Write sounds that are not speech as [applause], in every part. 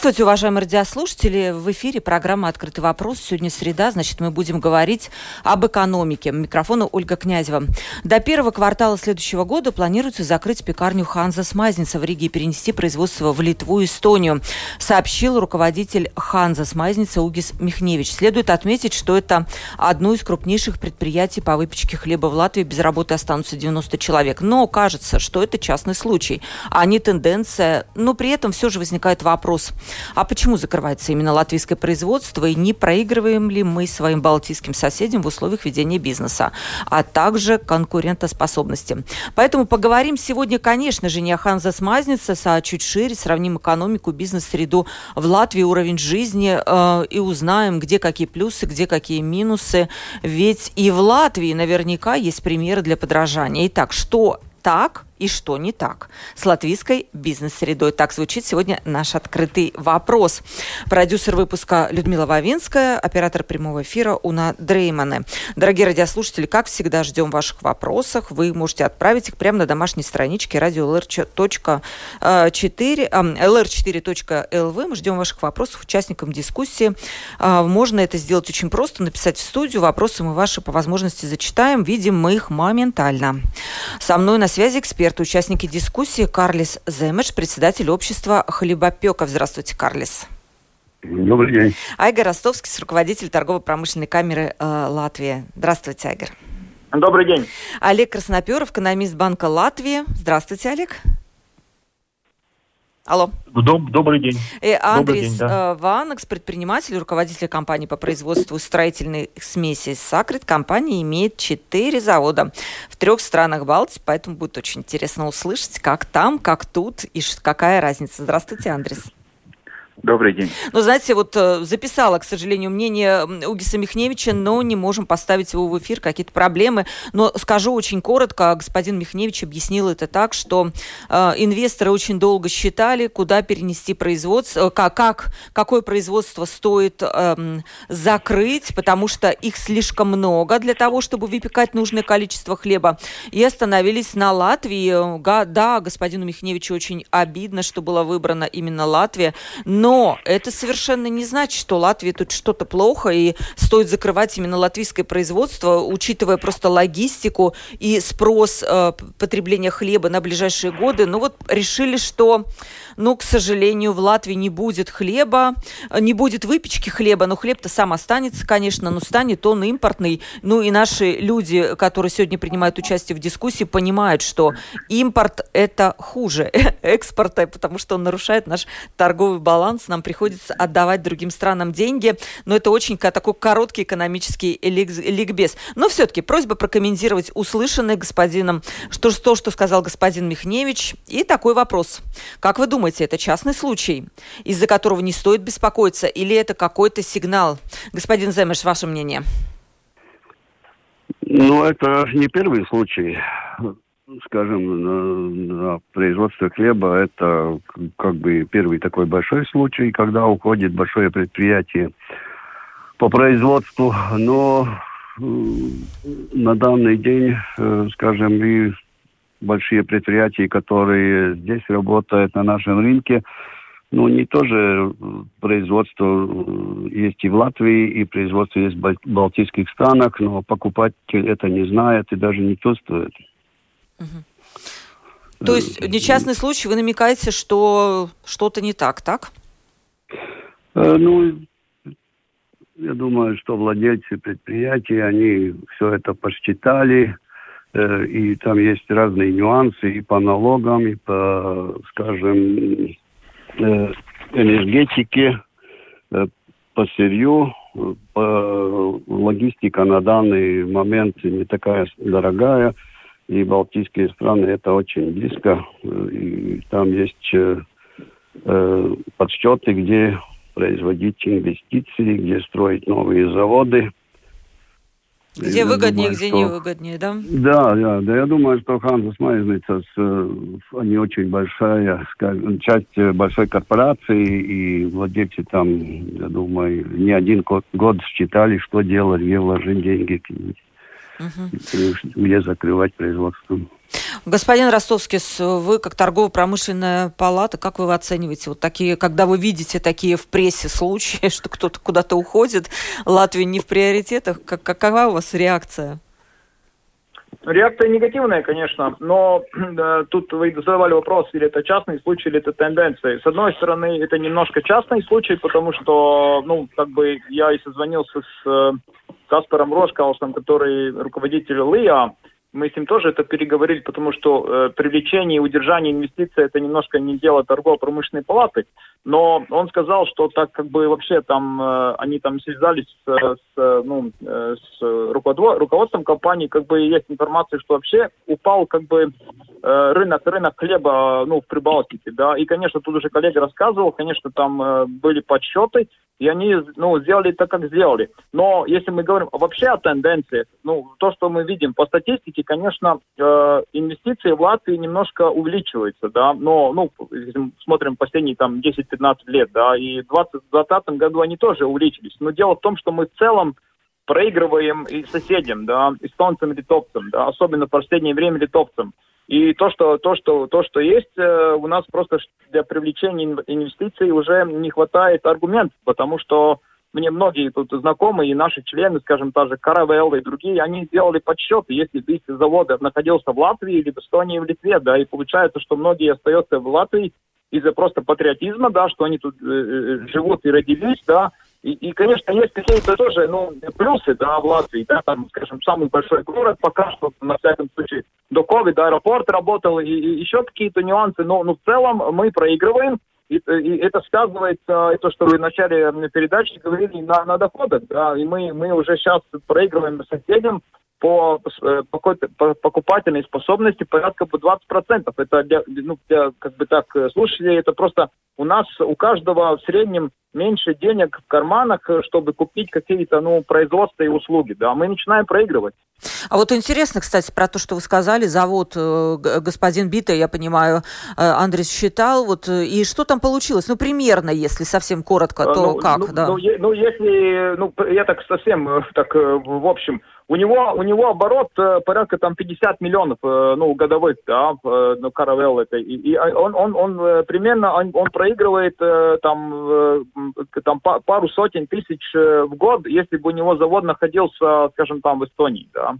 Здравствуйте, уважаемые радиослушатели. В эфире программа «Открытый вопрос». Сегодня среда, значит, мы будем говорить об экономике. Микрофон Ольга Князева. До первого квартала следующего года планируется закрыть пекарню «Ханза Смазница» в Риге и перенести производство в Литву и Эстонию, сообщил руководитель «Ханза Смазница» Угис Михневич. Следует отметить, что это одно из крупнейших предприятий по выпечке хлеба в Латвии. Без работы останутся 90 человек. Но кажется, что это частный случай, а не тенденция. Но при этом все же возникает вопрос, а почему закрывается именно латвийское производство и не проигрываем ли мы своим балтийским соседям в условиях ведения бизнеса, а также конкурентоспособности. Поэтому поговорим сегодня, конечно же, не о Ханза Смазница, а чуть шире, сравним экономику, бизнес-среду в Латвии, уровень жизни э, и узнаем, где какие плюсы, где какие минусы. Ведь и в Латвии наверняка есть примеры для подражания. Итак, что так и что не так с латвийской бизнес-средой. Так звучит сегодня наш открытый вопрос. Продюсер выпуска Людмила Вавинская, оператор прямого эфира Уна Дреймане. Дорогие радиослушатели, как всегда, ждем ваших вопросов. Вы можете отправить их прямо на домашней страничке радио lr4.lr4.lv. Э, Мы ждем ваших вопросов участникам дискуссии. А, можно это сделать очень просто, написать в студию. Вопросы мы ваши по возможности зачитаем. Видим мы их моментально. Со мной на связи эксперт эксперты, участники дискуссии Карлис Земеш, председатель общества хлебопеков. Здравствуйте, Карлис. Добрый день. Айгар Ростовский, руководитель торгово-промышленной камеры э, Латвии. Здравствуйте, Айгар. Добрый день. Олег Красноперов, экономист Банка Латвии. Здравствуйте, Олег. Алло. Доб, добрый день. И Андрей да. Э, Ванекс, предприниматель, руководитель компании по производству строительной смеси «Сакрит». Компания имеет четыре завода в трех странах Балтии, поэтому будет очень интересно услышать, как там, как тут и какая разница. Здравствуйте, Андрес. Добрый день. Ну, знаете, вот э, записала, к сожалению, мнение Угиса Михневича, но не можем поставить его в эфир, какие-то проблемы. Но скажу очень коротко, господин Михневич объяснил это так, что э, инвесторы очень долго считали, куда перенести производство, э, как, как какое производство стоит э, закрыть, потому что их слишком много для того, чтобы выпекать нужное количество хлеба, и остановились на Латвии. Да, господину Михневичу очень обидно, что была выбрана именно Латвия, но но это совершенно не значит, что Латвии тут что-то плохо и стоит закрывать именно латвийское производство, учитывая просто логистику и спрос э, потребления хлеба на ближайшие годы. Ну вот решили, что, ну, к сожалению, в Латвии не будет хлеба, не будет выпечки хлеба, но хлеб-то сам останется, конечно, но станет он импортный. Ну и наши люди, которые сегодня принимают участие в дискуссии, понимают, что импорт это хуже [laughs] экспорта, потому что он нарушает наш торговый баланс баланс, нам приходится отдавать другим странам деньги, но это очень такой короткий экономический ликбез. Но все-таки просьба прокомментировать услышанное господином, что, то, что сказал господин Михневич, и такой вопрос. Как вы думаете, это частный случай, из-за которого не стоит беспокоиться, или это какой-то сигнал? Господин Земеш, ваше мнение? Ну, это не первый случай скажем, на, на производство хлеба это как бы первый такой большой случай, когда уходит большое предприятие по производству, но на данный день, э, скажем, и большие предприятия, которые здесь работают на нашем рынке, ну, не тоже производство э, есть и в Латвии, и производство есть в Балтийских странах, но покупатель это не знает и даже не чувствует. Угу. То есть несчастный случай, вы намекаете, что что-то не так, так? Э, ну, я думаю, что владельцы предприятий, они все это посчитали, э, и там есть разные нюансы и по налогам, и по, скажем, э, энергетике, по сырью, по логистика на данный момент не такая дорогая – и Балтийские страны это очень близко. И там есть э, э, подсчеты, где производить инвестиции, где строить новые заводы. Где Я выгоднее, думаю, где что- не выгоднее, да? Да, да, да, я думаю, что Ханзас Майзница, они очень большая, скажем, часть э, большой корпорации, и владельцы там, я думаю, не один год считали, что делать, где вложить деньги, Мгм. где закрывать производство. Господин Ростовский, вы как торгово-промышленная палата, как вы оцениваете вот такие, когда вы видите такие в прессе случаи, [laughs] что кто-то куда-то уходит, Латвия не в приоритетах, как, какова у вас реакция? Реакция негативная, конечно, но [clears throat] да, тут вы задавали вопрос, или это частный случай, или это тенденция. С одной стороны, это немножко частный случай, потому что, ну, как бы я и созвонился с э, Каспаром Рошкаусом, который руководитель ЛИА, мы с ним тоже это переговорили, потому что э, привлечение и удержание инвестиций это немножко не дело торгово-промышленной палаты. Но он сказал, что так как бы вообще там э, они там связались с, с, ну, э, с руководством компании, как бы есть информация, что вообще упал как бы рынок рынок хлеба ну в Прибалтике, да. И конечно тут уже коллега рассказывал, конечно там э, были подсчеты, и они ну сделали так, как сделали. Но если мы говорим вообще о тенденциях, ну то, что мы видим по статистике, конечно, э, инвестиции в Латвии немножко увеличиваются, да. Но ну если мы смотрим последние там 10-15 лет, да, и в 2020 году они тоже увеличились. Но дело в том, что мы в целом проигрываем и соседям, да, эстонцам литовцам, да, особенно в последнее время литовцам. И то, что, то, что, то, что есть, э, у нас просто для привлечения ин- инвестиций уже не хватает аргументов, потому что мне многие тут знакомые и наши члены, скажем, та же Каравелла и другие, они сделали подсчеты, если бы их завод находился в Латвии или в Эстонии, в Литве, да, и получается, что многие остаются в Латвии из-за просто патриотизма, да, что они тут э, э, живут и родились, да, и, и, конечно, есть какие-то тоже, ну, плюсы, да, в Латвии, да, там, скажем, самый большой город пока что, на всяком случае, до ковида аэропорт работал, и, и еще какие-то нюансы, но, но в целом мы проигрываем, и, и это сказывается, и то, что вы в начале передачи говорили, на, на доходах, да, и мы, мы уже сейчас проигрываем соседям по, э, по покупательной способности порядка по 20%. Это для, ну, для, как бы так, э, слушателей, это просто у нас, у каждого в среднем меньше денег в карманах, э, чтобы купить какие-то, ну, производства и услуги, да, мы начинаем проигрывать. А вот интересно, кстати, про то, что вы сказали, завод господин Бита, я понимаю, Андрес считал, вот, и что там получилось? Ну, примерно, если совсем коротко, то ну, как, ну, да? Ну, ну, если, ну, я так совсем, так, в общем, у него, у него оборот э, порядка там 50 миллионов, э, ну, годовых, да, э, ну, Caravelle это, и, и он, он, он э, примерно, он, он проигрывает там, там па- пару сотен тысяч в год, если бы у него завод находился, скажем, там в Эстонии, да.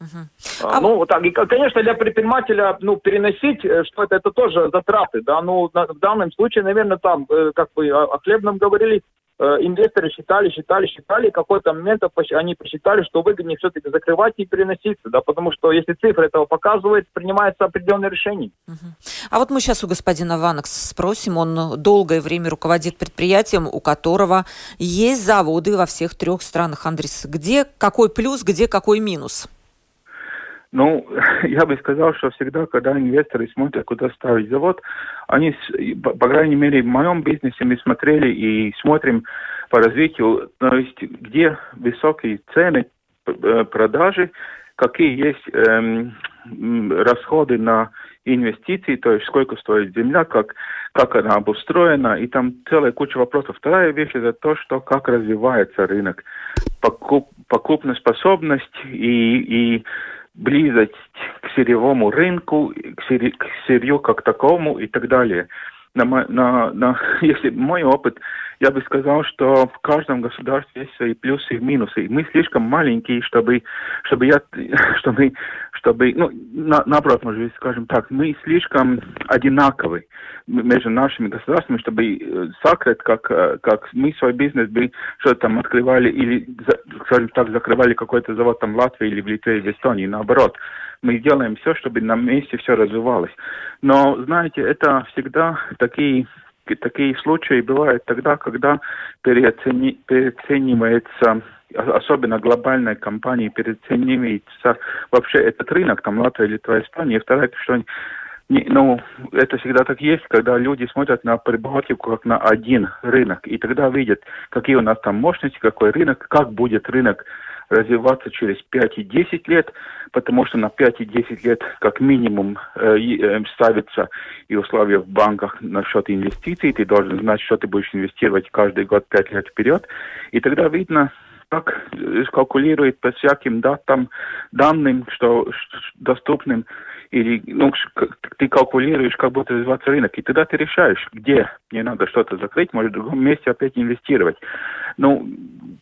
Мгм. А, А Ну, вот так, и, конечно, для предпринимателя, ну, переносить, что это, это тоже затраты, да, ну, на- в данном случае, наверное, там, как вы о, о хлебном говорили, инвесторы считали, считали, считали, какой-то момент они посчитали, что выгоднее все-таки закрывать и переноситься, да, потому что если цифры этого показывают, принимается определенное решение. Мгм. А вот мы сейчас у господина Ванекс спросим, он долгое время руководит предприятием, у которого есть заводы во всех трех странах. Андрес, где какой плюс, где какой минус? Ну, [laughs] я бы сказал, что всегда, когда инвесторы смотрят, куда ставить завод, они, по, крайней мере, в моем бизнесе мы смотрели и смотрим по развитию, то есть где высокие цены э, продажи, какие есть эм, расходы на инвестиции, то есть сколько стоит земля, как, как она обустроена, и там целая куча вопросов. Вторая вещь это то, что как развивается рынок, покуп, покупоспособность и, и близость к сырьевому рынку, к, сырь, к сырью как такому и так далее. На, на, на, [laughs] если мой опыт, я бы сказал, что в каждом государстве есть свои плюсы и минусы. И мы слишком маленькие, чтобы, чтобы я, [laughs] чтобы, чтобы, ну, на, наоборот, может быть, скажем так, мы слишком одинаковы между нашими государствами, чтобы э, закрыть, как, э, как мы свой бизнес бы что-то там открывали или, скажем так, закрывали какой-то завод там в Латвии или в Литве в Эстонии, наоборот. Мы делаем все, чтобы на месте все развивалось. Но, знаете, это всегда такие такие случаи бывают тогда, когда переоцени- переоценивается, особенно глобальной компании, переоценивается вообще этот рынок, там Латвия, Литва, Испания. И второе, что не, ну, это всегда так есть, когда люди смотрят на Прибалтику как на один рынок, и тогда видят, какие у нас там мощности, какой рынок, как будет рынок развиваться через 5 и 10 лет, потому что на 5 и 10 лет как минимум э, э, ставятся и условия в банках насчет инвестиций. Ты должен знать, что ты будешь инвестировать каждый год 5 лет вперед. И тогда видно, как калькулирует по всяким датам, данным, что, что доступным или ну, ты калкулируешь, как будет развиваться рынок, и тогда ты решаешь, где мне надо что-то закрыть, может, в другом месте опять инвестировать. Ну,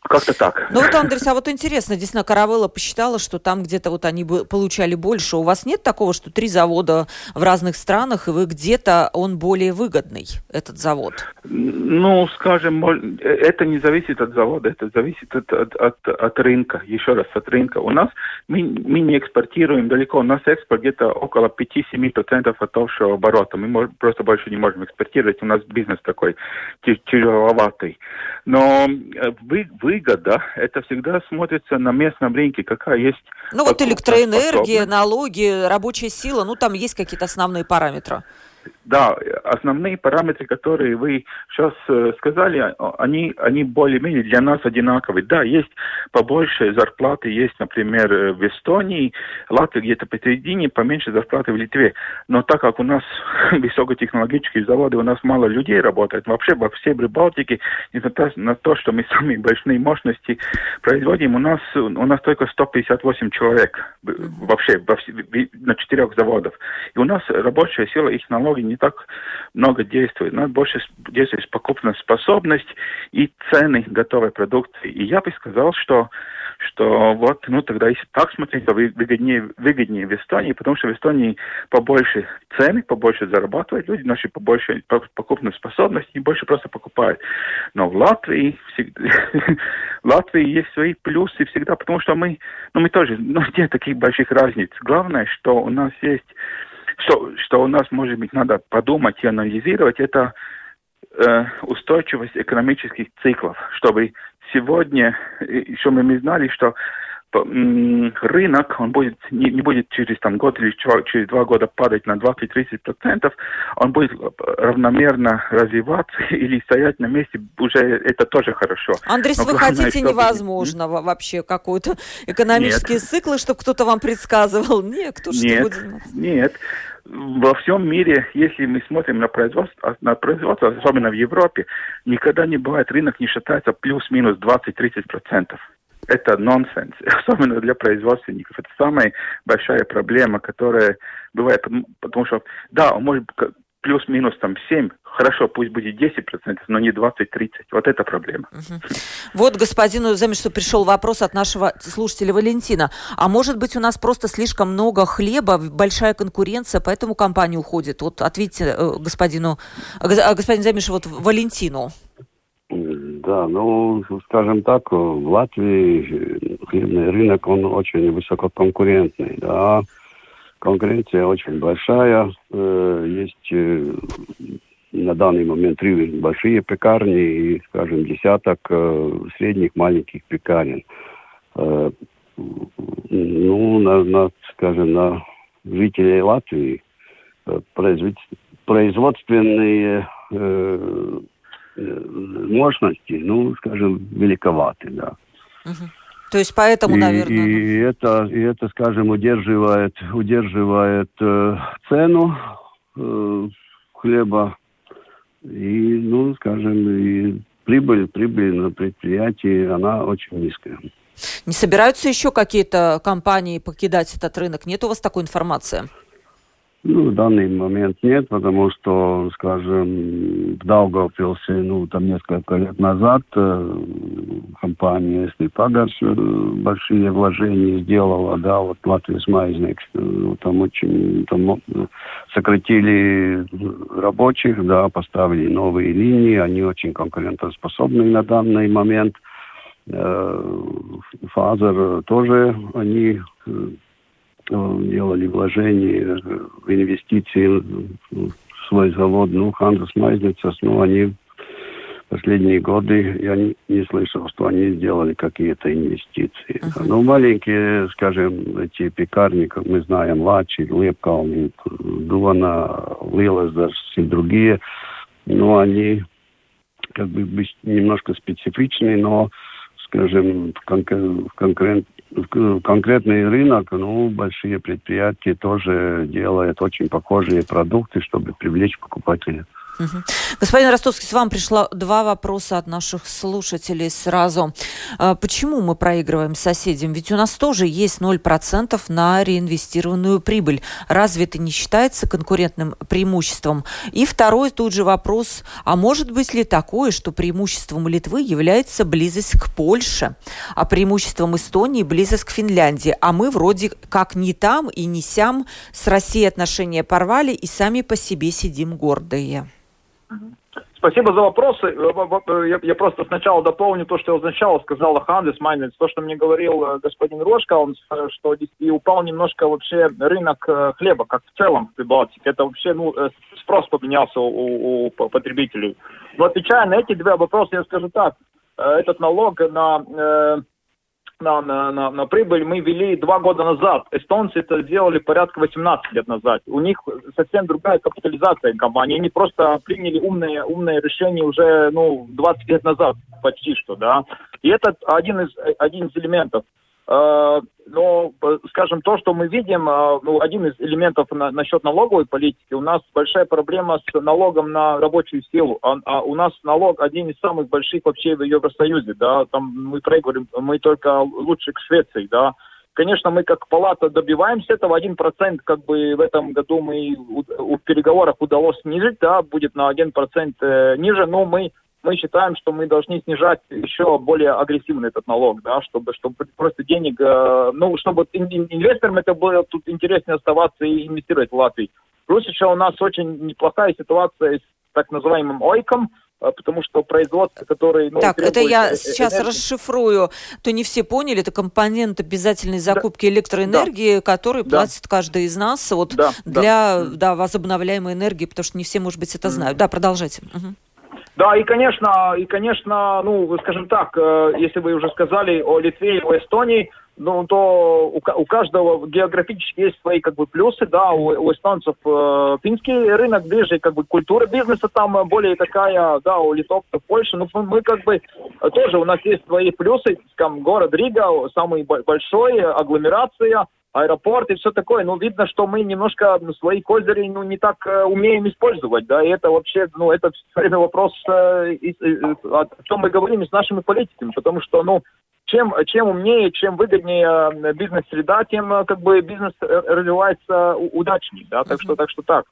как-то так. Ну вот, Андрей, а вот интересно, действительно, Каравелла посчитала, что там где-то вот они бы получали больше. У вас нет такого, что три завода в разных странах, и вы где-то он более выгодный, этот завод? Ну, скажем, это не зависит от завода, это зависит от, от, от, от рынка, еще раз, от рынка. У нас, мы, мы не экспортируем далеко, у нас экспорт где-то около 5-7% от общего оборота. Мы мож, просто больше не можем экспортировать, у нас бизнес такой тяжеловатый. Но э, вы, выгода, это всегда смотрится на местном рынке, какая есть... Ну вот электроэнергия, налоги, рабочая сила, ну там есть какие-то основные параметры. Да, основные параметры, которые вы сейчас э, сказали, они, они более-менее для нас одинаковые. Да, есть побольше зарплаты, есть, например, э, в Эстонии, Латвия где-то посередине, поменьше зарплаты в Литве. Но так как у нас [laughs] высокотехнологические заводы, у нас мало людей работает, вообще во всей Прибалтике, несмотря на то, что мы [laughs] самые большие мощности производим, у нас, у нас только 158 человек вообще во, на четырех заводах. И у нас рабочая сила, их налоги не так много действует. Надо больше действует покупная способность и цены готовой продукции. И я бы сказал, что что вот, ну тогда если так смотреть, то выгоднее, выгоднее в Эстонии, потому что в Эстонии побольше цены, побольше зарабатывают люди, наши побольше покупной способности, и больше просто покупают. Но в Латвии всегда, [laughs] в Латвии есть свои плюсы всегда, потому что мы, ну мы тоже, ну [laughs] нет таких больших разниц. Главное, что у нас есть что, что у нас, может быть, надо подумать и анализировать, это э, устойчивость экономических циклов, чтобы сегодня, еще мы знали, что рынок, он будет, не, не будет через там, год или через два года падать на 20-30%, он будет равномерно развиваться [laughs] или стоять на месте, уже это тоже хорошо. Андрей, вы главное, хотите чтобы... невозможного вообще какой-то [laughs] экономические нет. циклы, чтобы кто-то вам предсказывал? Нет, кто что нет, будет Нет, во всем мире, если мы смотрим на производство, на производство, особенно в Европе, никогда не бывает, рынок не считается плюс-минус 20-30%. Это нонсенс, [laughs] особенно для производственников. Это самая большая проблема, которая бывает, потому что, да, он может плюс-минус там 7, хорошо, пусть будет 10%, но не 20-30. Вот это проблема. Угу. Вот господину Замешу пришел вопрос от нашего слушателя Валентина. А может быть у нас просто слишком много хлеба, большая конкуренция, поэтому компания уходит? Вот ответьте э, господину, э, господин Замеш, вот Валентину. Да, ну, скажем так, в Латвии хлебный рынок, он очень высококонкурентный, да, конкуренция очень большая. Э, есть э, на данный момент три большие пекарни и, скажем, десяток э, средних маленьких пекарен. Ну, на, на, скажем, на жителей Латвии производственные мощности, ну, скажем, великоваты, да. Угу. То есть поэтому, и, наверное... И это, и это, скажем, удерживает, удерживает э, цену э, хлеба и, ну, скажем, и прибыль, прибыль на предприятии, она очень низкая. Не собираются еще какие-то компании покидать этот рынок? Нет у вас такой информации? Ну, в данный момент нет, потому что, скажем, в Даугавпилсе, ну, там несколько лет назад э, компания Снипагарс э, большие вложения сделала, да, вот Латвия Смайзник, ну, там очень, там сократили рабочих, да, поставили новые линии, они очень конкурентоспособны на данный момент. Э, тоже они э, делали вложения в инвестиции в свой завод, ну, Ханзас Майзницас, ну, они последние годы я не, не слышал, что они сделали какие-то инвестиции. Uh-huh. Ну, маленькие, скажем, эти пекарни, как мы знаем, Лачи, Лепкални, Дуана, Лилаздерс и другие, ну, они как бы немножко специфичные, но скажем, в, конкрет, в, конкрет, в конкретный рынок, ну, большие предприятия тоже делают очень похожие продукты, чтобы привлечь покупателя. Господин Ростовский, с вами пришло два вопроса от наших слушателей сразу. А, почему мы проигрываем соседям? Ведь у нас тоже есть 0% на реинвестированную прибыль. Разве это не считается конкурентным преимуществом? И второй тут же вопрос, а может быть ли такое, что преимуществом Литвы является близость к Польше, а преимуществом Эстонии близость к Финляндии, а мы вроде как не там и не сям с Россией отношения порвали и сами по себе сидим гордые? Спасибо за вопросы. Я, я просто сначала дополню то, что я сначала сказал Хандес Майнец, то, что мне говорил э, господин Рожка, он, что и упал немножко вообще рынок э, хлеба, как в целом в Прибалтике. Это вообще, ну, э, спрос поменялся у, у потребителей. Но отвечая на эти два вопроса, я скажу так. Этот налог на на, на, на, на прибыль мы вели два года назад. Эстонцы это сделали порядка 18 лет назад. У них совсем другая капитализация компании. Они просто приняли умные, умные решения уже ну, 20 лет назад почти что. Да? И это один из, один из элементов. Э, но, скажем, то, что мы видим, э, ну, один из элементов на, насчет налоговой политики, у нас большая проблема с налогом на рабочую силу. А, а у нас налог один из самых больших вообще в Евросоюзе, да, там мы проигрываем, мы только лучше к Швеции, да. Конечно, мы как палата добиваемся этого, один процент как бы в этом году мы в переговорах удалось снизить, да, будет на один процент э, ниже, но мы мы считаем, что мы должны снижать еще более агрессивно этот налог, да, чтобы, чтобы просто денег, э, ну, чтобы инвесторам это было тут интереснее оставаться и инвестировать в Латвии. Плюс еще у нас очень неплохая ситуация с так называемым ОЙКом, э, потому что производство, которое... Ну, так, это я э, сейчас энергии. расшифрую, то не все поняли, это компонент обязательной закупки да. электроэнергии, да. который да. платит каждый из нас вот да. для да. Да, возобновляемой энергии, потому что не все, может быть, это знают. Mm. Да, продолжайте. Угу. Да, и, конечно, и, конечно, ну, скажем так, э, если вы уже сказали о Литве и о Эстонии, ну, то у, у каждого географически есть свои как бы плюсы, да, у, у эстонцев э, финский рынок ближе, как бы культура бизнеса там более такая, да, у литовцев Польша, ну, мы как бы тоже, у нас есть свои плюсы, там, город Рига, самый большой, агломерация, аэропорт и все такое. Ну, видно, что мы немножко ну, свои козыри ну, не так э, умеем использовать, да, и это вообще, ну, это все время вопрос, э, и, э, о чем мы говорим с нашими политиками, потому что, ну, чем, чем умнее, чем выгоднее э, бизнес-среда, тем э, как бы бизнес развивается удачнее, да, так что, так что так.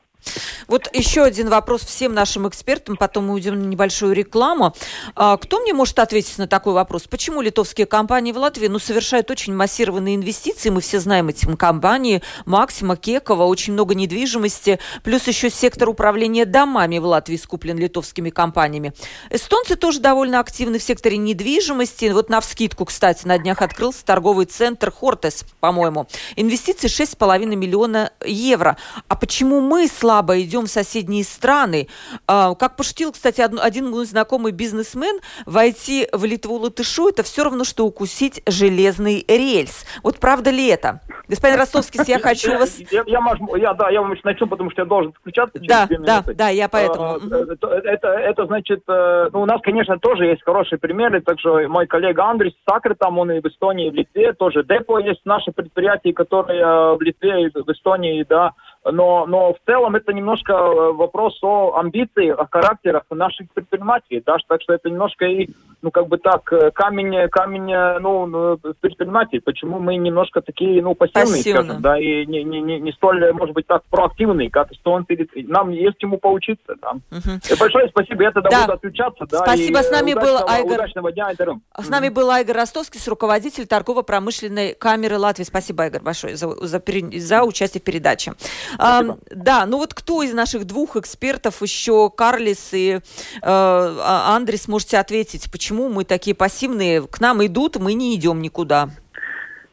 Вот еще один вопрос всем нашим экспертам, потом мы уйдем на небольшую рекламу. А, кто мне может ответить на такой вопрос? Почему литовские компании в Латвии ну, совершают очень массированные инвестиции? Мы все знаем эти компании. Максима, Кекова, очень много недвижимости. Плюс еще сектор управления домами в Латвии скуплен литовскими компаниями. Эстонцы тоже довольно активны в секторе недвижимости. Вот на вскидку, кстати, на днях открылся торговый центр Хортес, по-моему. Инвестиции 6,5 миллиона евро. А почему мы с слабо идем в соседние страны. А, как пошутил, кстати, один мой знакомый бизнесмен, войти в Литву латышу – это все равно, что укусить железный рельс. Вот правда ли это? Господин Ростовский, [laughs] я хочу вас... Я, я, я, да, я вам начну, потому что я должен включаться Да, да, да, я поэтому. А, это, это, значит, э, ну, у нас, конечно, тоже есть хорошие примеры, так что мой коллега Андрей Сакр, там он и в Эстонии, и в Литве, тоже депо есть наши предприятия, которые э, в Литве и в Эстонии, да, но, но в целом это немножко э, вопрос о амбициях, о характерах наших предпринимателей, да, так что это немножко и, ну, как бы так, э, камень, камень, э, ну, предпринимателей, почему мы немножко такие, ну, пассивные, Пассивно. скажем, да, и не, не, не, не столь, может быть, так проактивные, как эстонцы, нам есть чему поучиться, да. Угу. большое спасибо, я тогда да. буду отключаться, да. Спасибо, и с нами был Айгор... Удачного дня, С нами был Айгор Ростовский, руководитель торгово-промышленной камеры Латвии. Спасибо, Айгор, большое за, за, за участие в передаче. А, да, ну вот кто из наших двух экспертов, еще Карлис и э, а, Андрес, можете ответить, почему мы такие пассивные? К нам идут, мы не идем никуда.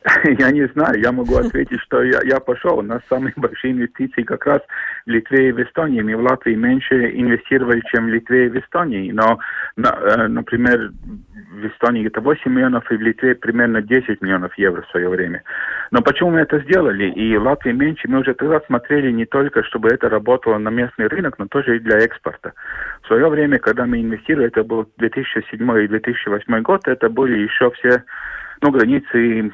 [laughs] Я не знаю, я могу ответить, что я, я пошел. У нас самые [laughs] большие инвестиции как раз Литве и в Эстонии. Мы в Латвии меньше инвестировали, чем в Литве и в Эстонии. Но, на, э, например, в Эстонии это 8 миллионов, и в Литве примерно 10 миллионов евро в свое время. Но почему мы это сделали? И в Латвии меньше. Мы уже тогда смотрели не только, чтобы это работало на местный рынок, но тоже и для экспорта. в свое время, когда мы инвестировали, это был 2007 и 2008 год, это были еще все ну, границы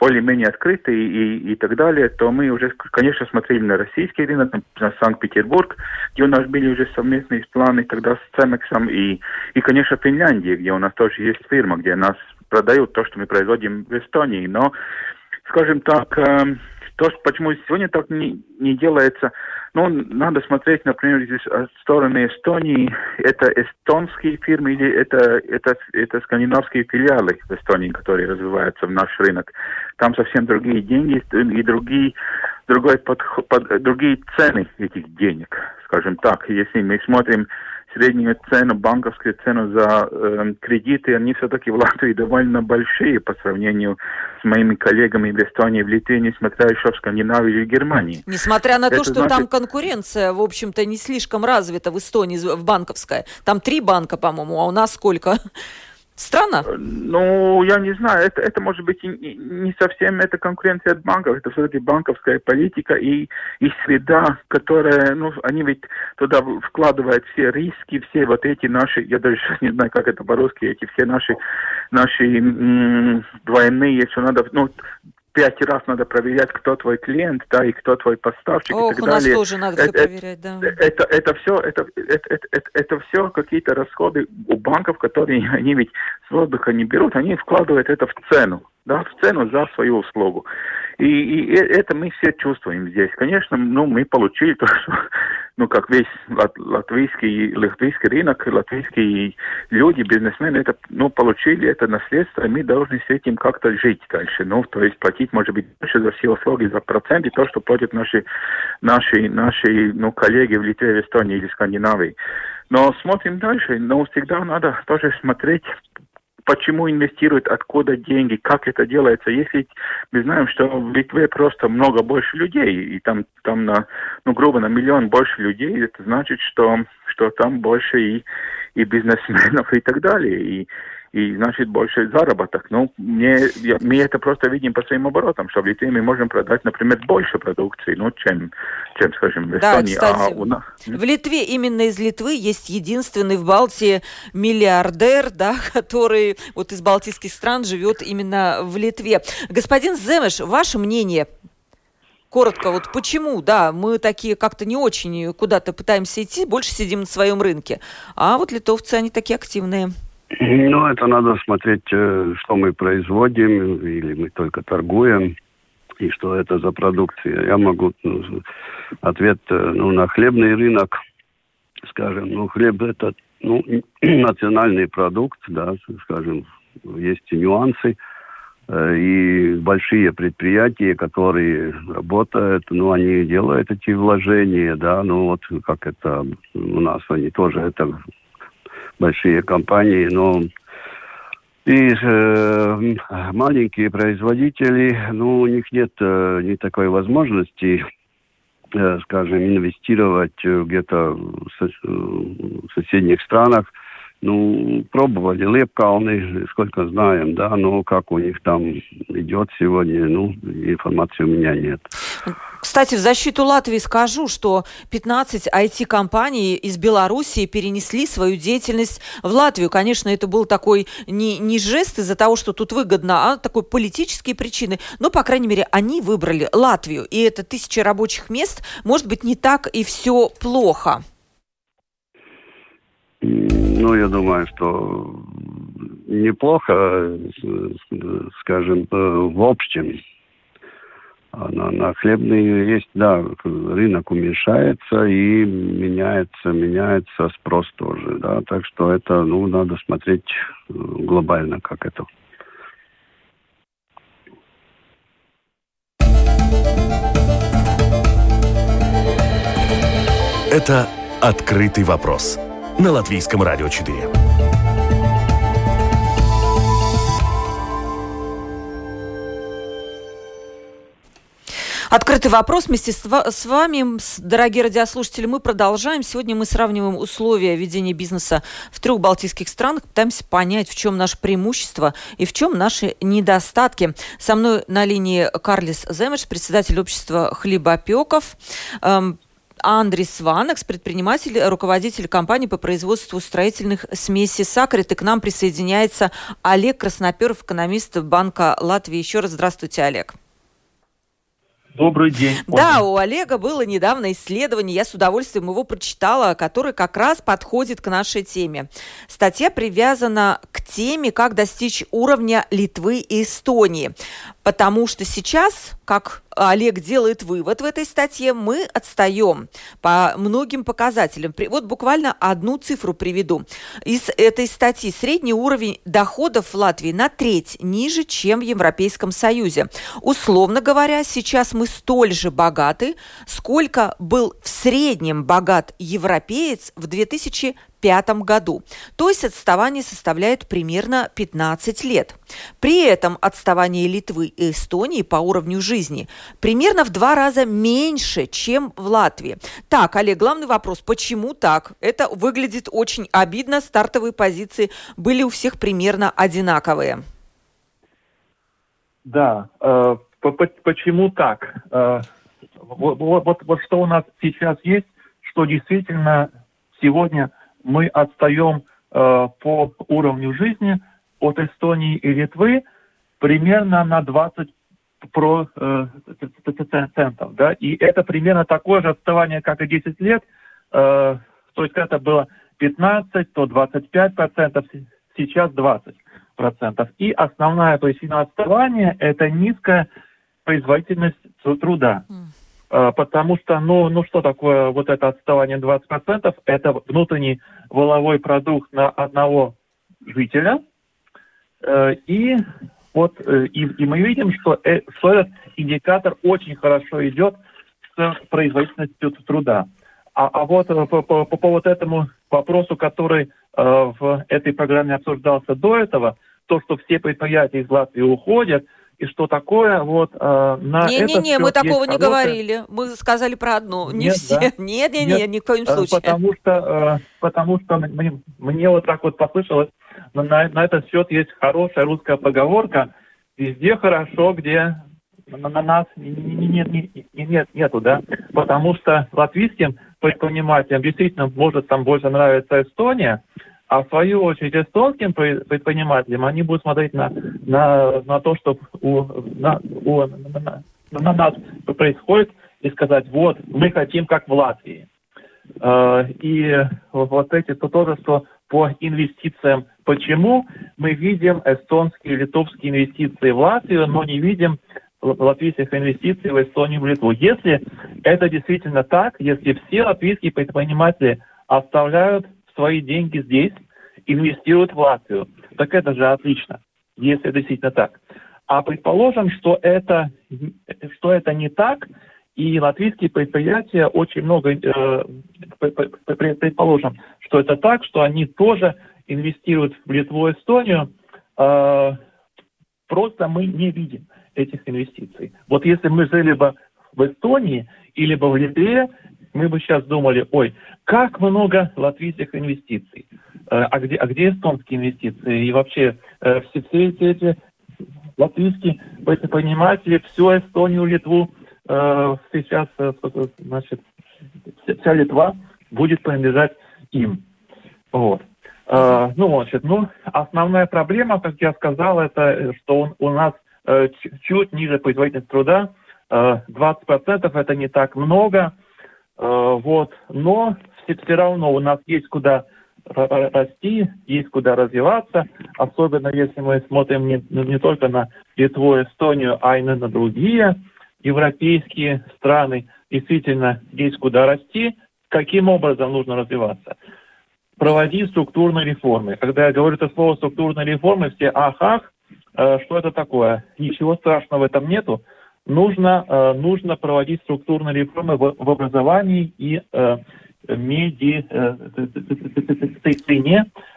более-менее открыты и, и так далее, то мы уже, конечно, смотрели на российский рынок, на Санкт-Петербург, где у нас были уже совместные планы тогда с Цемексом, и, и, конечно, Финляндия, где у нас тоже есть фирма, где нас продают то, что мы производим в Эстонии. Но, скажем так, э, то, почему сегодня так не, не делается, ну, надо смотреть, например, здесь с стороны Эстонии, это эстонские фирмы или это, это, это скандинавские филиалы в Эстонии, которые развиваются в наш рынок. Там совсем другие деньги и другие, другой подход, под, другие цены этих денег, скажем так. Если мы смотрим среднюю цену, банковскую цену за э, кредиты, они все-таки в Латвии довольно большие по сравнению с моими коллегами в Эстонии, в Литве, несмотря еще в Скандинавии или Германии. Несмотря на Это то, что значит... там конкуренция, в общем-то, не слишком развита в Эстонии, в банковская. Там три банка, по-моему, а у нас сколько? Странно? Ну, я не знаю, это, это может быть не совсем это конкуренция от банков, это все-таки банковская политика и, и среда, которая, ну, они ведь туда вкладывают все риски, все вот эти наши, я даже сейчас не знаю, как это по-русски, эти все наши, наши м- двойные, что надо, ну, пять раз надо проверять, кто твой клиент, да, и кто твой поставщик Ох, и так у нас далее. тоже надо это, все проверять, да. Это, это, все, это, это, это, это, это все какие-то расходы у банков, которые [laughs] они ведь с воздуха не берут, они вкладывают это в цену, да, в цену за свою услугу. И, и это мы все чувствуем здесь. Конечно, ну, мы получили то, что ну, как весь лат, латвийский, латвийский рынок, латвийские люди, бизнесмены, это, ну, получили это наследство, и мы должны с этим как-то жить дальше. Ну, то есть платить, может быть, больше за все услуги, за проценты, то, что платят наши, наши, наши, ну, коллеги в Литве, в Эстонии или Скандинавии. Но смотрим дальше, но всегда надо тоже смотреть почему инвестируют, откуда деньги, как это делается. Если мы знаем, что в Литве просто много больше людей, и там, там на, ну, грубо на миллион больше людей, это значит, что, что там больше и, и бизнесменов и так далее. И, и значит больше заработок. Ну, мне, я, мы это просто видим по своим оборотам, что в Литве мы можем продать, например, больше продукции, ну, чем, чем скажем, в Эстонии. Да, кстати, а у нас... в Литве, именно из Литвы, есть единственный в Балтии миллиардер, да, [laughs] который вот из балтийских стран живет именно в Литве. Господин Земеш, ваше мнение коротко, вот почему, да, мы такие как-то не очень куда-то пытаемся идти, больше сидим на своем рынке, а вот литовцы, они такие активные. Ну, это надо смотреть, э, что мы производим, или мы только торгуем, и что это за продукция. Я могу ну, ответ э, ну, на хлебный рынок, скажем, ну, хлеб это ну, [clears throat] национальный продукт, да, скажем, есть нюансы, э, и большие предприятия, которые работают, ну, они делают эти вложения, да, ну, вот как это у нас, они тоже это большие компании, но и э, маленькие производители, ну, у них нет э, ни такой возможности, э, скажем, инвестировать где-то в, сос в соседних странах. Ну, пробовали Лепкалны, сколько знаем, да, но как у них там идет сегодня, ну, информации у меня нет. Кстати, в защиту Латвии скажу, что 15 IT-компаний из Белоруссии перенесли свою деятельность в Латвию. Конечно, это был такой не, не жест из-за того, что тут выгодно, а такой политические причины. Но, по крайней мере, они выбрали Латвию. И это тысячи рабочих мест. Может быть, не так и все плохо. Ну, я думаю, что неплохо, скажем, в общем. На, на хлебные есть, да, рынок уменьшается и меняется, меняется спрос тоже, да, так что это, ну, надо смотреть э, глобально, как это. Это «Открытый вопрос» на Латвийском радио 4. Открытый вопрос вместе с, вами, дорогие радиослушатели. Мы продолжаем. Сегодня мы сравниваем условия ведения бизнеса в трех балтийских странах. Пытаемся понять, в чем наше преимущество и в чем наши недостатки. Со мной на линии Карлис Земеш, председатель общества хлебопеков. Андрис Ванекс, предприниматель, руководитель компании по производству строительных смесей «Сакрит». И к нам присоединяется Олег Красноперов, экономист Банка Латвии. Еще раз здравствуйте, Олег. Добрый день. Да, у Олега было недавно исследование, я с удовольствием его прочитала, которое как раз подходит к нашей теме. Статья привязана к теме, как достичь уровня Литвы и Эстонии. Потому что сейчас, как Олег делает вывод в этой статье, мы отстаем по многим показателям. Вот буквально одну цифру приведу. Из этой статьи средний уровень доходов в Латвии на треть ниже, чем в Европейском Союзе. Условно говоря, сейчас мы столь же богаты, сколько был в среднем богат европеец в 2000 2025 году. То есть отставание составляет примерно 15 лет. При этом отставание Литвы и Эстонии по уровню жизни примерно в два раза меньше, чем в Латвии. Так, Олег, главный вопрос, почему так? Это выглядит очень обидно. Стартовые позиции были у всех примерно одинаковые. Да, э, почему так? Э, вот, вот, вот что у нас сейчас есть, что действительно сегодня мы отстаем э, по уровню жизни от Эстонии и Литвы примерно на 20 про, э, центов. Да? И это примерно такое же отставание, как и 10 лет. Э, то есть это было 15, то 25 процентов, сейчас 20 процентов. И основная причина отставания – это низкая производительность труда. А, потому что, ну, ну что такое вот это отставание 20%? Это внутренний воловой продукт на одного жителя. Э, и вот э, и, и мы видим, э, что этот индикатор очень хорошо идет с производительностью труда. А, а вот по, по, по поводу этому вопросу, который в этой программе обсуждался до этого, то, что все предприятия из Латвии уходят – и что такое вот э, на Не-не-не, мы такого не говорили. Мы сказали про одну. Не нет, все. [laughs] Не-не-не, ни в коем случае. Потому что, э, потому что мне, мне вот так вот послышалось, на, на этот счет есть хорошая русская поговорка «Везде хорошо, где на, на нас нет, нет, нет, нету, да, потому что латвийским предпринимателям действительно может там больше нравится Эстония, а в свою очередь эстонским предпринимателям они будут смотреть на, на, на то, что у, на, у, на, на нас происходит, и сказать, вот, мы хотим как в Латвии. А, и вот эти, то тоже, что по инвестициям, почему мы видим эстонские и литовские инвестиции в Латвию, но не видим латвийских инвестиций в Эстонию и в Литву. Если это действительно так, если все латвийские предприниматели оставляют свои деньги здесь, инвестируют в Латвию. Так это же отлично, если действительно так. А предположим, что это, что это не так, и латвийские предприятия очень много, э, предположим, что это так, что они тоже инвестируют в Литву и Эстонию, э, просто мы не видим этих инвестиций. Вот если мы жили бы в Эстонии или бы в Литве, мы бы сейчас думали, ой, как много латвийских инвестиций, э, а где, а где эстонские инвестиции? И вообще э, все, все эти, эти латвийские предприниматели, всю Эстонию, Литву, э, сейчас, значит, вся Литва будет принадлежать им. Вот. Ну, значит, ну, основная проблема, как я сказал, это что он, у нас чуть ниже производительность труда, uh, 20% это не так много, вот. Но все равно у нас есть куда расти, есть куда развиваться, особенно если мы смотрим не, не только на Литву, Эстонию, а и на другие европейские страны. Действительно, есть куда расти. Каким образом нужно развиваться? Проводить структурные реформы. Когда я говорю это слово структурные реформы, все ах, ах, э, что это такое? Ничего страшного в этом нету нужно, э, нужно проводить структурные реформы в, образовании и э, медицине,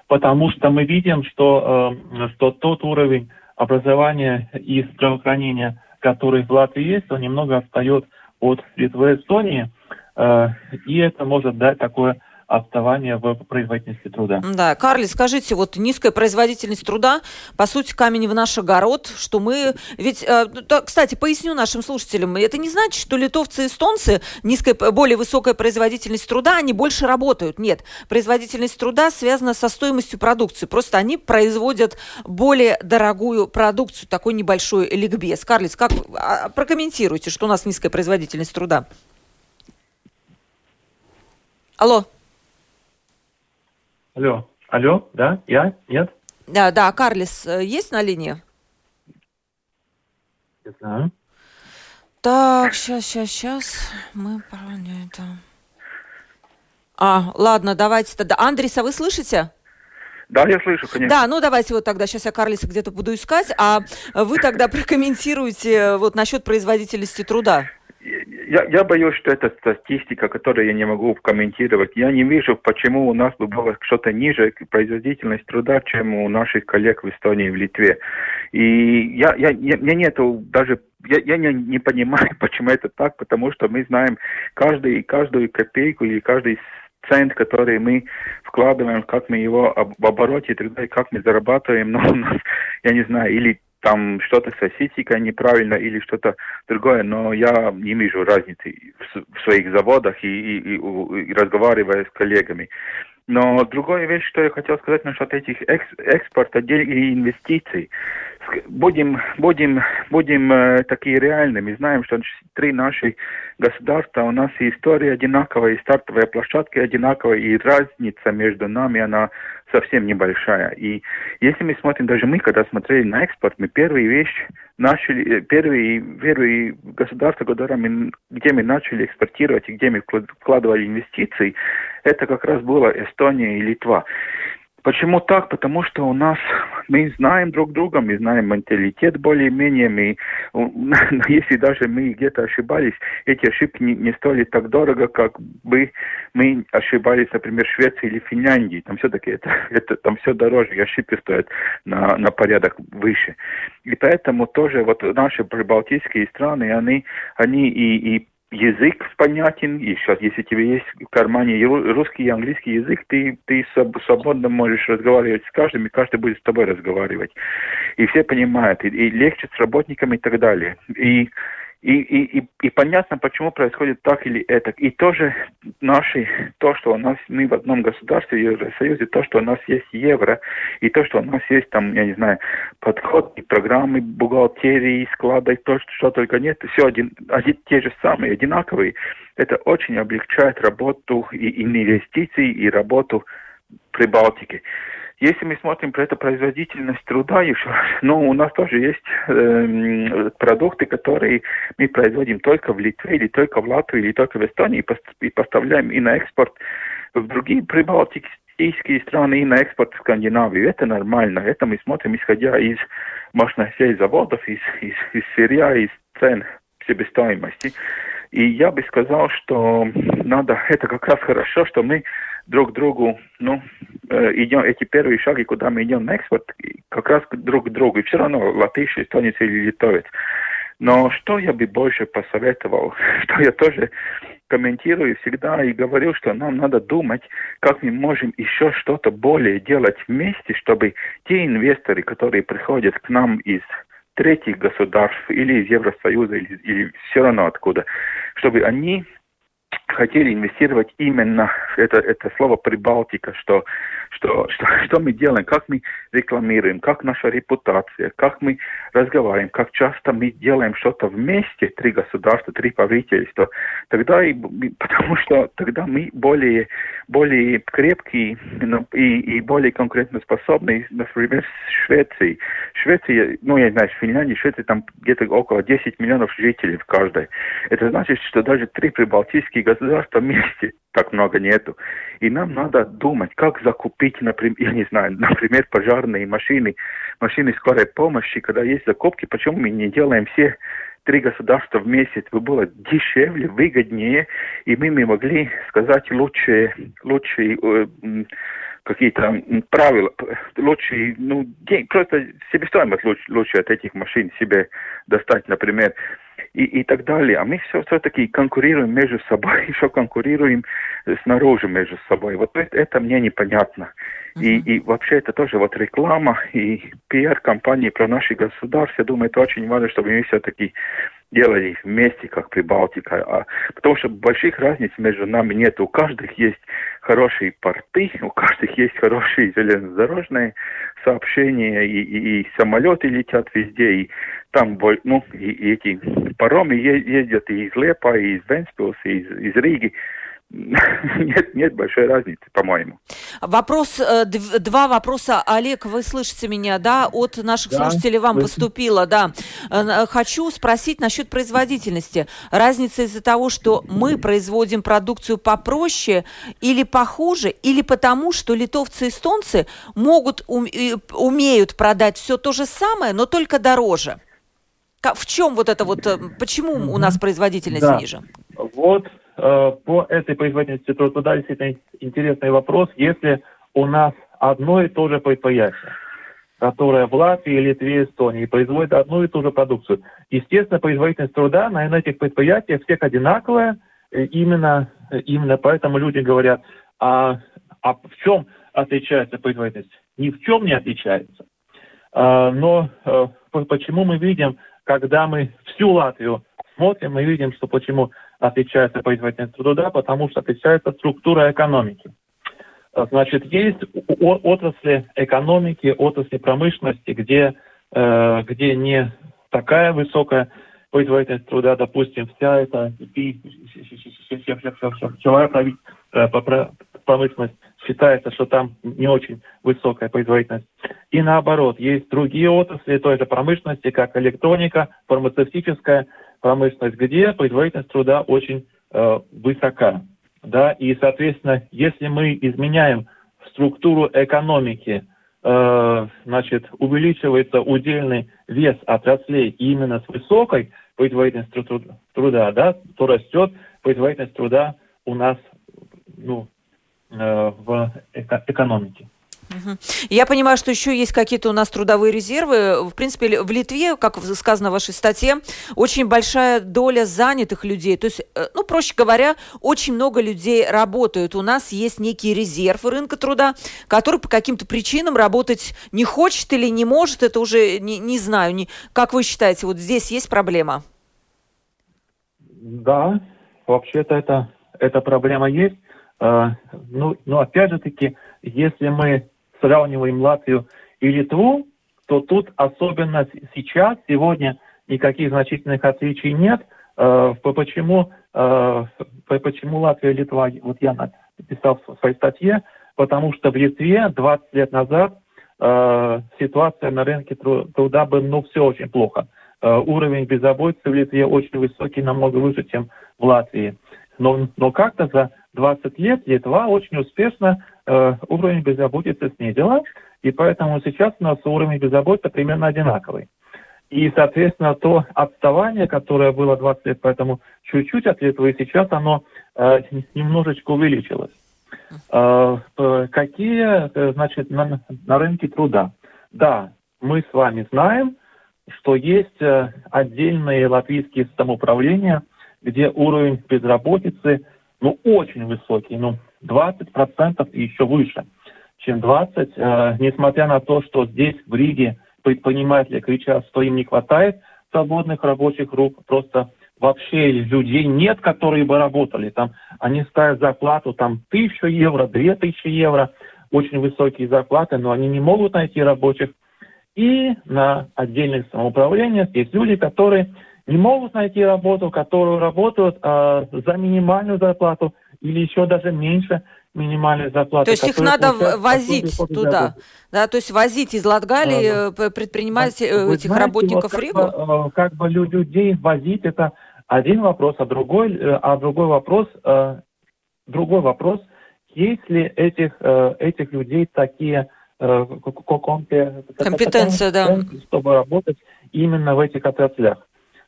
потому что мы видим, что, э, что тот уровень образования и здравоохранения, который в Латвии есть, он немного отстает от Литвы и Эстонии, и это может дать такое отставание в производительности труда. Да, Карли, скажите, вот низкая производительность труда, по сути, камень в наш огород, что мы... Ведь, э, кстати, поясню нашим слушателям, это не значит, что литовцы и эстонцы, низкая, более высокая производительность труда, они больше работают. Нет, производительность труда связана со стоимостью продукции. Просто они производят более дорогую продукцию, такой небольшой ликбез. Карлиц, как а, прокомментируйте, что у нас низкая производительность труда? Алло. Алло, алло, да, я, нет? Да, да, Карлис э, есть на линии? Не знаю. Так, сейчас, сейчас, сейчас. Мы это. А, ладно, давайте тогда. Андриса, вы слышите? Да, я слышу, конечно. Да, ну давайте вот тогда, сейчас я Карлиса где-то буду искать, а вы тогда прокомментируете э, вот насчет производительности труда я, я боюсь, что это статистика, которую я не могу комментировать. Я не вижу, почему у нас бы было что-то ниже производительность труда, чем у наших коллег в Эстонии и в Литве. И я, я, я, мне нету даже я, я не, не понимаю, [laughs] почему это так, потому что мы знаем каждый, каждую копейку или каждый цент, который мы вкладываем, как мы его в обороте, и как мы зарабатываем, но у нас, я не знаю, или там что-то с статистикой неправильно или что-то другое, но я не вижу разницы в, своих заводах и, и, и, и разговаривая с коллегами. Но другая вещь, что я хотел сказать насчет этих экс, экспорта и инвестиций. Будем, будем, будем э, такие реальными. Мы знаем, что три наши государства, у нас и история одинаковая, и стартовая площадка одинаковая, и разница между нами, она совсем небольшая. И если мы смотрим, даже мы, когда смотрели на экспорт, мы первые вещи начали, э, первые, первые государства, которыми, где мы начали экспортировать и где мы вкладывали инвестиции, это как раз было Эстония и Литва. Почему так? Потому что у нас мы знаем друг друга, мы знаем менталитет более-менее, мы, [laughs] если даже мы где-то ошибались, эти ошибки не, не стоили так дорого, как бы мы ошибались, например, в Швеции или Финляндии. Там все-таки это, [laughs] это там все дороже, и ошибки стоят на, на порядок выше. И поэтому тоже вот наши прибалтийские страны, они, они и, и язык понятен, и сейчас, если тебе есть в кармане русский и английский язык, ты, ты свободно можешь разговаривать с каждым, и каждый будет с тобой разговаривать. И все понимают, и, и легче с работниками и так далее. И и, и, и, и понятно, почему происходит так или это. И тоже наши, то, что у нас, мы в одном государстве, Евросоюзе, то, что у нас есть евро, и то, что у нас есть там, я не знаю, подход, и программы бухгалтерии, склада, и то, что, что только нет, все один, один, те же самые, одинаковые. Это очень облегчает работу и инвестиций, и работу Прибалтики. Если мы смотрим про эту производительность труда еще, ну, у нас тоже есть э, продукты, которые мы производим только в Литве, или только в Латвии, или только в Эстонии, и поставляем и на экспорт в другие прибалтийские страны, и на экспорт в Скандинавию. Это нормально. Это мы смотрим, исходя из мощностей заводов, из, из, из сырья, из цен себестоимости. И я бы сказал, что надо, это как раз хорошо, что мы друг другу, ну, э, идем, эти первые шаги, куда мы идем на экспорт, как раз друг к другу. И все равно латыш, эстонец или литовец. Но что я бы больше посоветовал, [laughs] что я тоже комментирую всегда и говорю, что нам надо думать, как мы можем еще что-то более делать вместе, чтобы те инвесторы, которые приходят к нам из третьих государств или из Евросоюза, или, или все равно откуда, чтобы они хотели инвестировать именно это, это слово Прибалтика, что, что, что, [laughs] что мы делаем, как мы рекламируем, как наша репутация, как мы разговариваем, как часто мы делаем что-то вместе, три государства, три правительства, тогда и, [laughs] потому что тогда мы более, более крепкие ну, и, и более конкретно способны, например, в Швеции. Швеция, ну, я знаю, в Финляндии, Швеции там где-то около 10 миллионов жителей в каждой. Это значит, что даже три прибалтийские государства вместе так много нету. И нам надо думать, как закупить, например, я не знаю, например, пожарные машины, машины скорой помощи, когда есть закупки, почему мы не делаем все три государства вместе, это бы было дешевле, выгоднее, и мы, мы могли сказать лучшие, лучшие э, какие-то правила, лучше, ну, просто себестоимость лучше, лучше от этих машин себе достать, например, и, и так далее. А мы все, все-таки конкурируем между собой, [laughs] еще конкурируем снаружи между собой. Вот это, это мне непонятно. Uh-huh. И, и вообще это тоже вот реклама и пиар-компании про наши государства. Я думаю, это очень важно, чтобы мы все-таки делали вместе, как Прибалтика. А, потому что больших разниц между нами нет. У каждых есть хорошие порты, у каждых есть хорошие железнодорожные сообщения, и, и, и самолеты летят везде, и там ну, и, и эти паромы ездят и из Лепа, и из Венспилса, и из, из Риги. [laughs] Нет, нет большой разницы, по-моему. Вопрос, э, два вопроса. Олег, вы слышите меня, да? От наших да, слушателей вам слышим. поступило, да. Э, хочу спросить насчет производительности. Разница из-за того, что мы производим продукцию попроще или похуже, или потому, что литовцы и эстонцы могут, умеют продать все то же самое, но только дороже? В чем вот это вот, э, почему у нас производительность да. ниже? Вот по этой производительности труда действительно интересный вопрос. Если у нас одно и то же предприятие, которое в Латвии, Литве, Эстонии производит одну и ту же продукцию, естественно, производительность труда на этих предприятиях всех одинаковая. Именно, именно поэтому люди говорят, а, а в чем отличается производительность? Ни в чем не отличается. Но э, почему мы видим, когда мы всю Латвию смотрим, мы видим, что почему отличается производительность труда, потому что отличается структура экономики. Значит, есть отрасли экономики, отрасли промышленности, где, э, где не такая высокая производительность труда, допустим, вся эта силовая промышленность считается, что там не очень высокая производительность. И наоборот, есть другие отрасли той же промышленности, как электроника, фармацевтическая, промышленность, где производительность труда очень э, высока. Да? И, соответственно, если мы изменяем структуру экономики, э, значит, увеличивается удельный вес отраслей именно с высокой производительностью труда, да, то растет производительность труда у нас ну, э, в экономике. Я понимаю, что еще есть какие-то у нас трудовые резервы. В принципе, в Литве, как сказано в вашей статье, очень большая доля занятых людей. То есть, э, ну, проще говоря, очень много людей работают. У нас есть некий резерв рынка труда, который по каким-то причинам работать не хочет или не может. Это уже не, не знаю. Не... Как вы считаете, вот здесь есть проблема? Да, вообще-то это, эта проблема есть. Uh, ну, но опять же таки, если мы сравниваем Латвию и Литву, то тут особенно сейчас, сегодня, никаких значительных отличий нет. Э, почему, э, почему Латвия и Литва, вот я написал в своей статье, потому что в Литве 20 лет назад э, ситуация на рынке труда была, ну, все очень плохо. Уровень безработицы в Литве очень высокий, намного выше, чем в Латвии. Но, но как-то за 20 лет Литва очень успешно уровень безработицы снизила, и поэтому сейчас у нас уровень безработицы примерно одинаковый. И, соответственно, то отставание, которое было 20 лет, поэтому чуть-чуть от Литвы, сейчас оно э, немножечко увеличилось. Э, какие, э, значит, на, на рынке труда? Да, мы с вами знаем, что есть э, отдельные латвийские самоуправления, где уровень безработицы, ну, очень высокий, ну, 20% и еще выше, чем 20%, э, несмотря на то, что здесь, в Риге, предприниматели кричат, что им не хватает свободных рабочих рук, просто вообще людей нет, которые бы работали. Там они ставят зарплату там тысячу евро, две тысячи евро, очень высокие зарплаты, но они не могут найти рабочих. И на отдельных самоуправлениях есть люди, которые не могут найти работу, которые работают а, за минимальную зарплату, или еще даже меньше минимальной зарплаты. То есть их надо возить туда, да, то есть возить из Латгалии да, предпринимать э, Вы этих знаете, работников вот в Ригу? Как бы, как бы людей возить, это один вопрос, а другой, э, а другой вопрос, э, другой вопрос, есть ли этих, этих людей такие компетенции, да. чтобы работать именно в этих отраслях.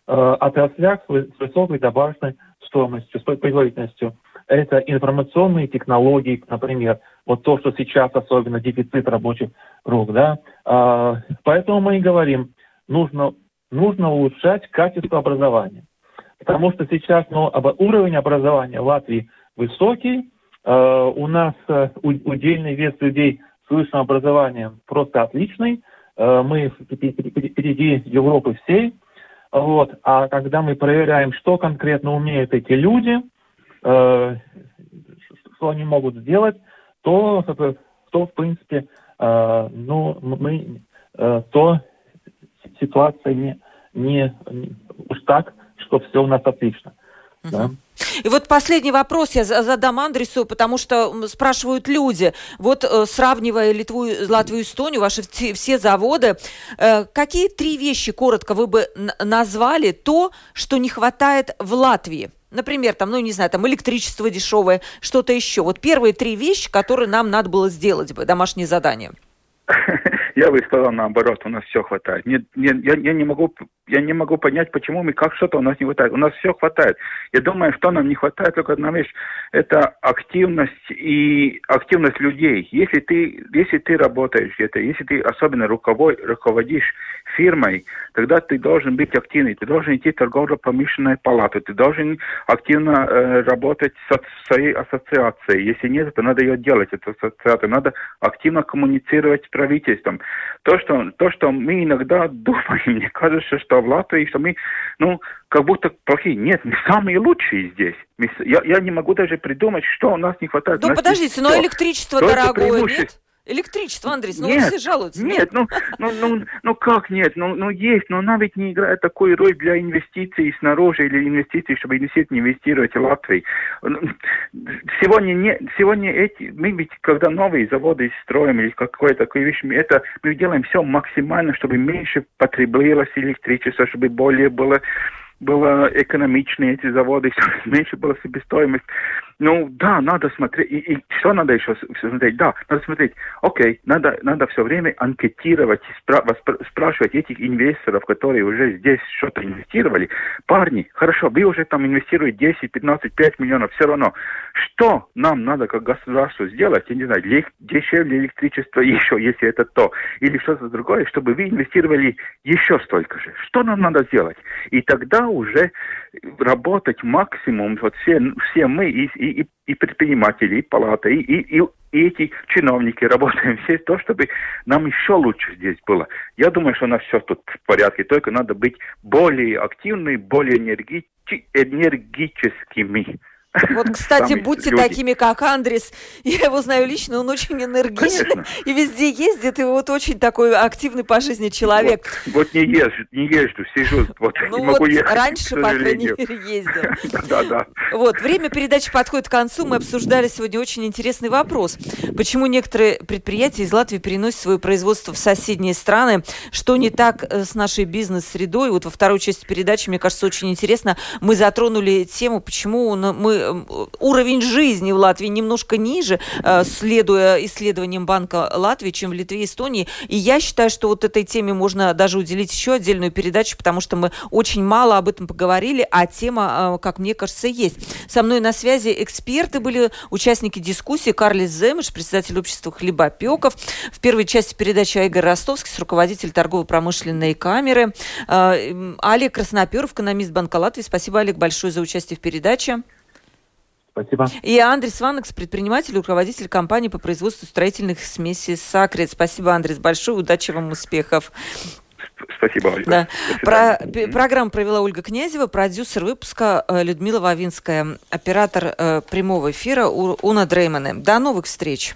Отраслях с высокой добавочной стоимостью, с производительностью. Это информационные технологии, например, вот то, что сейчас особенно дефицит рабочих рук, да. А, поэтому мы и говорим, нужно, нужно улучшать качество образования. Потому что сейчас ну, уровень образования в Латвии высокий, а, у нас э, удельный вес людей с высшим образованием просто отличный, а, мы впереди Европы всей, вот. А когда мы проверяем, что конкретно умеют эти люди, э, что они могут сделать, то, то в принципе, э, ну, мы, э, то ситуация не, не, уж так, что все у нас отлично. Uh-huh. Да? И вот последний вопрос я задам Андресу, потому что спрашивают люди, вот э, сравнивая Литву, Латвию Эстонию, ваши все заводы, э, какие три вещи коротко вы бы назвали то, что не хватает в Латвии? Например, там, ну, не знаю, там электричество дешевое, что-то еще. Вот первые три вещи, которые нам надо было сделать бы, домашнее задание. [laughs] Я бы сказал наоборот, у нас все хватает. Не, не, я, я, не могу, я не могу понять, почему мы как что-то у нас не хватает. У нас все хватает. Я думаю, что нам не хватает, только одна вещь, это активность и активность людей. Если ты, если ты работаешь где-то, если ты особенно руководишь фирмой, тогда ты должен быть активный, ты должен идти в торгово-промышленную палату, ты должен активно э, работать с своей ассоциацией. Если нет, то надо ее делать, эту ассоциацию. Надо активно коммуницировать с правительством. То, что, то, что мы иногда [laughs] думаем, мне кажется, что в Латвии, что мы, ну, как будто плохие. Нет, мы самые лучшие здесь. Мы, я, я не могу даже придумать, что у нас не хватает. Ну, подождите, но электричество дорогое, нет? Электричество, Андрей, ну нет, все жалуются. Нет, ну, ну, ну, ну как нет? Ну, ну есть, но она ведь не играет такой роль для инвестиций снаружи или инвестиций, чтобы действительно инвестировать в Латвии. Ну, сегодня, не, сегодня эти, мы ведь, когда новые заводы строим или какое-то такое вещь, это мы делаем все максимально, чтобы меньше потреблялось электричество, чтобы более было было экономичнее эти заводы, [laughs] меньше была себестоимость. Ну, да, надо смотреть. И, и что надо еще смотреть? Да, надо смотреть. Окей, надо, надо все время анкетировать, спра спрашивать этих инвесторов, которые уже здесь что-то инвестировали. Парни, хорошо, вы уже там инвестируете 10, 15, 5 миллионов, все равно. Что нам надо как государству сделать? Я не знаю, дешевле электричество [laughs] еще, если это то, или что-то другое, чтобы вы инвестировали еще столько же. Что нам надо сделать? И тогда уже работать максимум, вот все, все мы, и, и, и предприниматели, и палата, и, и, и, и эти чиновники работаем [laughs] все то, чтобы нам еще лучше здесь было. Я думаю, что у нас все тут в порядке, только надо быть более активными, более энерги, энергическими. Вот, [laughs] кстати, будьте люди. такими, как Андрес. Я его знаю лично, он очень энергичный Конечно. [laughs] и везде ездит, и вот очень такой активный по жизни человек. Вот, вот не езжу, не езжу, сижу, вот ну не вот могу ехать, раньше, по крайней мере, ездил. [laughs] Да, да. Вот, время передачи подходит к концу. Мы обсуждали сегодня очень интересный вопрос. Почему некоторые предприятия из Латвии переносят свое производство в соседние страны? Что не так э, с нашей бизнес-средой? Вот во второй части передачи, мне кажется, очень интересно, мы затронули тему, почему мы Э, уровень жизни в Латвии немножко ниже, э, следуя исследованиям Банка Латвии, чем в Литве и Эстонии. И я считаю, что вот этой теме можно даже уделить еще отдельную передачу, потому что мы очень мало об этом поговорили, а тема, э, как мне кажется, есть. Со мной на связи эксперты были, участники дискуссии. Карлис Земыш, председатель общества хлебопеков. В первой части передачи Игорь Ростовский, руководитель торгово-промышленной камеры. Олег Красноперов, экономист Банка Латвии. Спасибо, Олег, большое за участие в передаче. Спасибо. И Андрес Ванекс, предприниматель, руководитель компании по производству строительных смесей «Сакрет». Спасибо, Андрес, большое. Удачи вам, успехов. Спасибо, Ольга. Да. Про, программу провела Ольга Князева, продюсер выпуска э, Людмила Вавинская, оператор э, прямого эфира Уна Дреймане. До новых встреч.